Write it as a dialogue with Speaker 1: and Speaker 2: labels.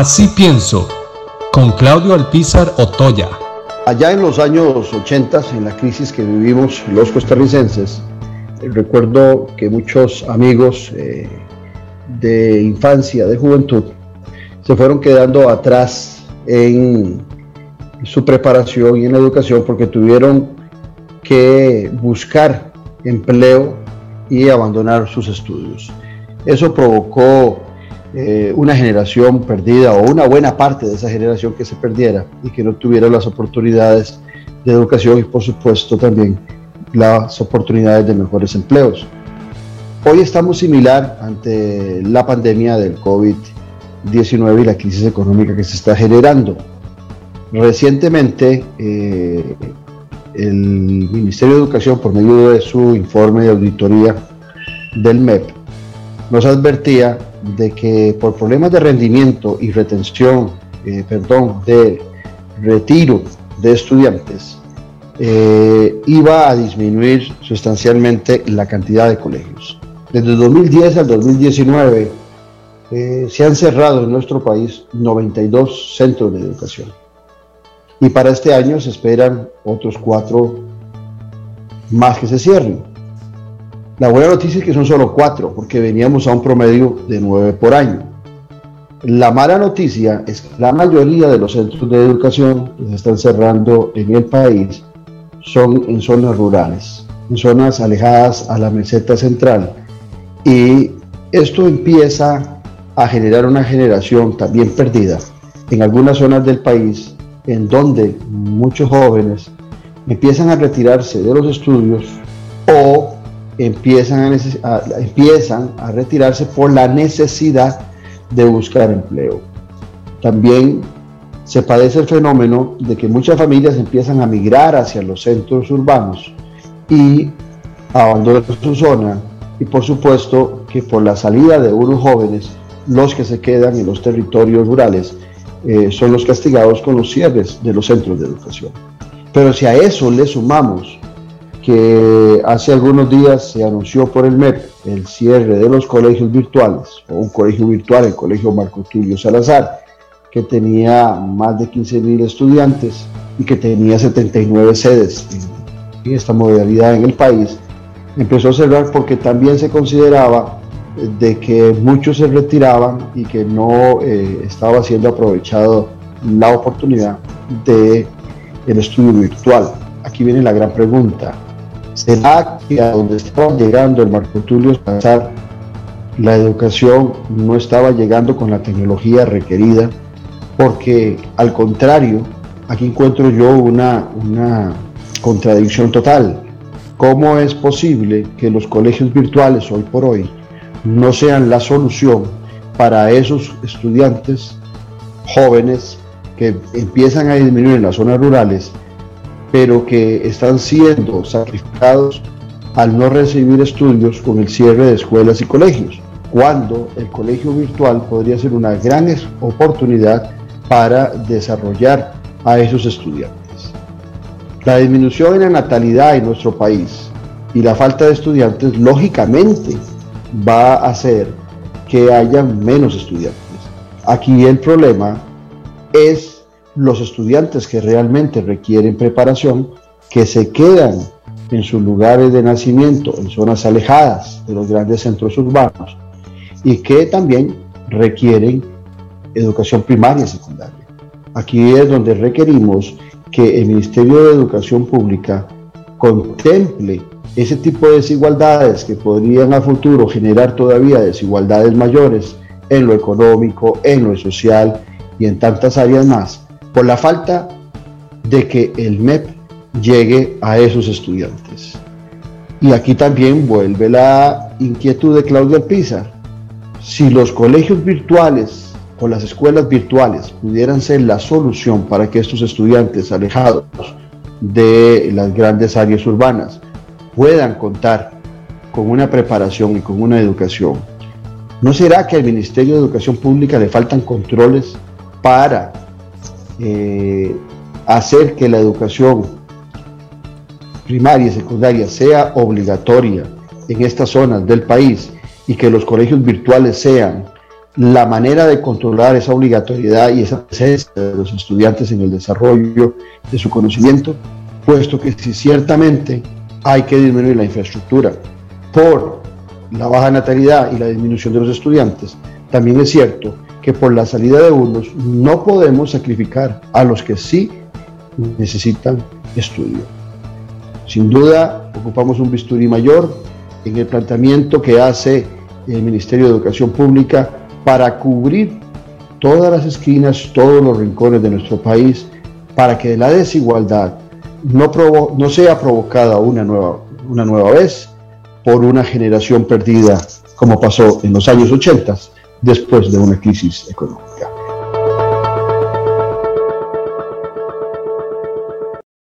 Speaker 1: Así pienso, con Claudio Alpizar Otoya.
Speaker 2: Allá en los años 80, en la crisis que vivimos los costarricenses, recuerdo que muchos amigos eh, de infancia, de juventud, se fueron quedando atrás en su preparación y en la educación porque tuvieron que buscar empleo y abandonar sus estudios. Eso provocó eh, una generación perdida o una buena parte de esa generación que se perdiera y que no tuviera las oportunidades de educación y por supuesto también las oportunidades de mejores empleos. Hoy estamos similar ante la pandemia del COVID-19 y la crisis económica que se está generando. Recientemente, eh, el Ministerio de Educación, por medio de su informe de auditoría del MEP, nos advertía de que por problemas de rendimiento y retención, eh, perdón, de retiro de estudiantes, eh, iba a disminuir sustancialmente la cantidad de colegios. Desde 2010 al 2019 eh, se han cerrado en nuestro país 92 centros de educación. Y para este año se esperan otros cuatro más que se cierren. La buena noticia es que son solo cuatro, porque veníamos a un promedio de nueve por año. La mala noticia es que la mayoría de los centros de educación que se están cerrando en el país son en zonas rurales, en zonas alejadas a la meseta central. Y esto empieza a generar una generación también perdida en algunas zonas del país en donde muchos jóvenes empiezan a retirarse de los estudios o empiezan a, empiezan a retirarse por la necesidad de buscar empleo. También se padece el fenómeno de que muchas familias empiezan a migrar hacia los centros urbanos y abandonan su zona y por supuesto que por la salida de unos jóvenes, los que se quedan en los territorios rurales eh, son los castigados con los cierres de los centros de educación. Pero si a eso le sumamos que hace algunos días se anunció por el MEP el cierre de los colegios virtuales, o un colegio virtual, el colegio Marco Tulio Salazar, que tenía más de 15.000 estudiantes y que tenía 79 sedes en, esta modalidad en el país, empezó a cerrar porque también se consideraba de que muchos se retiraban y que no eh, estaba siendo aprovechado la oportunidad de el estudio virtual. Aquí viene la gran pregunta. ¿Será que a donde estaba llegando el Marco Tulio Salazar, la educación no estaba llegando con la tecnología requerida? Porque al contrario, aquí encuentro yo una, una contradicción total. ¿Cómo es posible que los colegios virtuales hoy por hoy no sean la solución para esos estudiantes jóvenes que empiezan a disminuir en las zonas rurales pero que están siendo sacrificados al no recibir estudios con el cierre de escuelas y colegios, cuando el colegio virtual podría ser una gran oportunidad para desarrollar a esos estudiantes. La disminución en la natalidad en nuestro país y la falta de estudiantes lógicamente va a hacer que haya menos estudiantes. Aquí el problema es los estudiantes que realmente requieren preparación, que se quedan en sus lugares de nacimiento, en zonas alejadas de los grandes centros urbanos, y que también requieren educación primaria y secundaria. Aquí es donde requerimos que el Ministerio de Educación Pública contemple ese tipo de desigualdades que podrían a futuro generar todavía desigualdades mayores en lo económico, en lo social y en tantas áreas más, por la falta de que el MEP llegue a esos estudiantes. Y aquí también vuelve la inquietud de Claudia Alpizar. Si los colegios virtuales o las escuelas virtuales pudieran ser la solución para que estos estudiantes alejados de las grandes áreas urbanas puedan contar con una preparación y con una educación, ¿no será que al Ministerio de Educación Pública le faltan controles para eh, hacer que la educación primaria y secundaria sea obligatoria en estas zonas del país y que los colegios virtuales sean la manera de controlar esa obligatoriedad y esa presencia de los estudiantes en el desarrollo de su conocimiento, puesto que si ciertamente hay que disminuir la infraestructura por la baja natalidad y la disminución de los estudiantes, también es cierto que por la salida de unos no podemos sacrificar a los que sí necesitan estudio. Sin duda, ocupamos un bisturí mayor en el planteamiento que hace el Ministerio de Educación Pública para cubrir todas las esquinas, todos los rincones de nuestro país, para que la desigualdad no, no sea provocada una nueva, una nueva vez por una generación perdida, como pasó en los años 80, después de una crisis económica.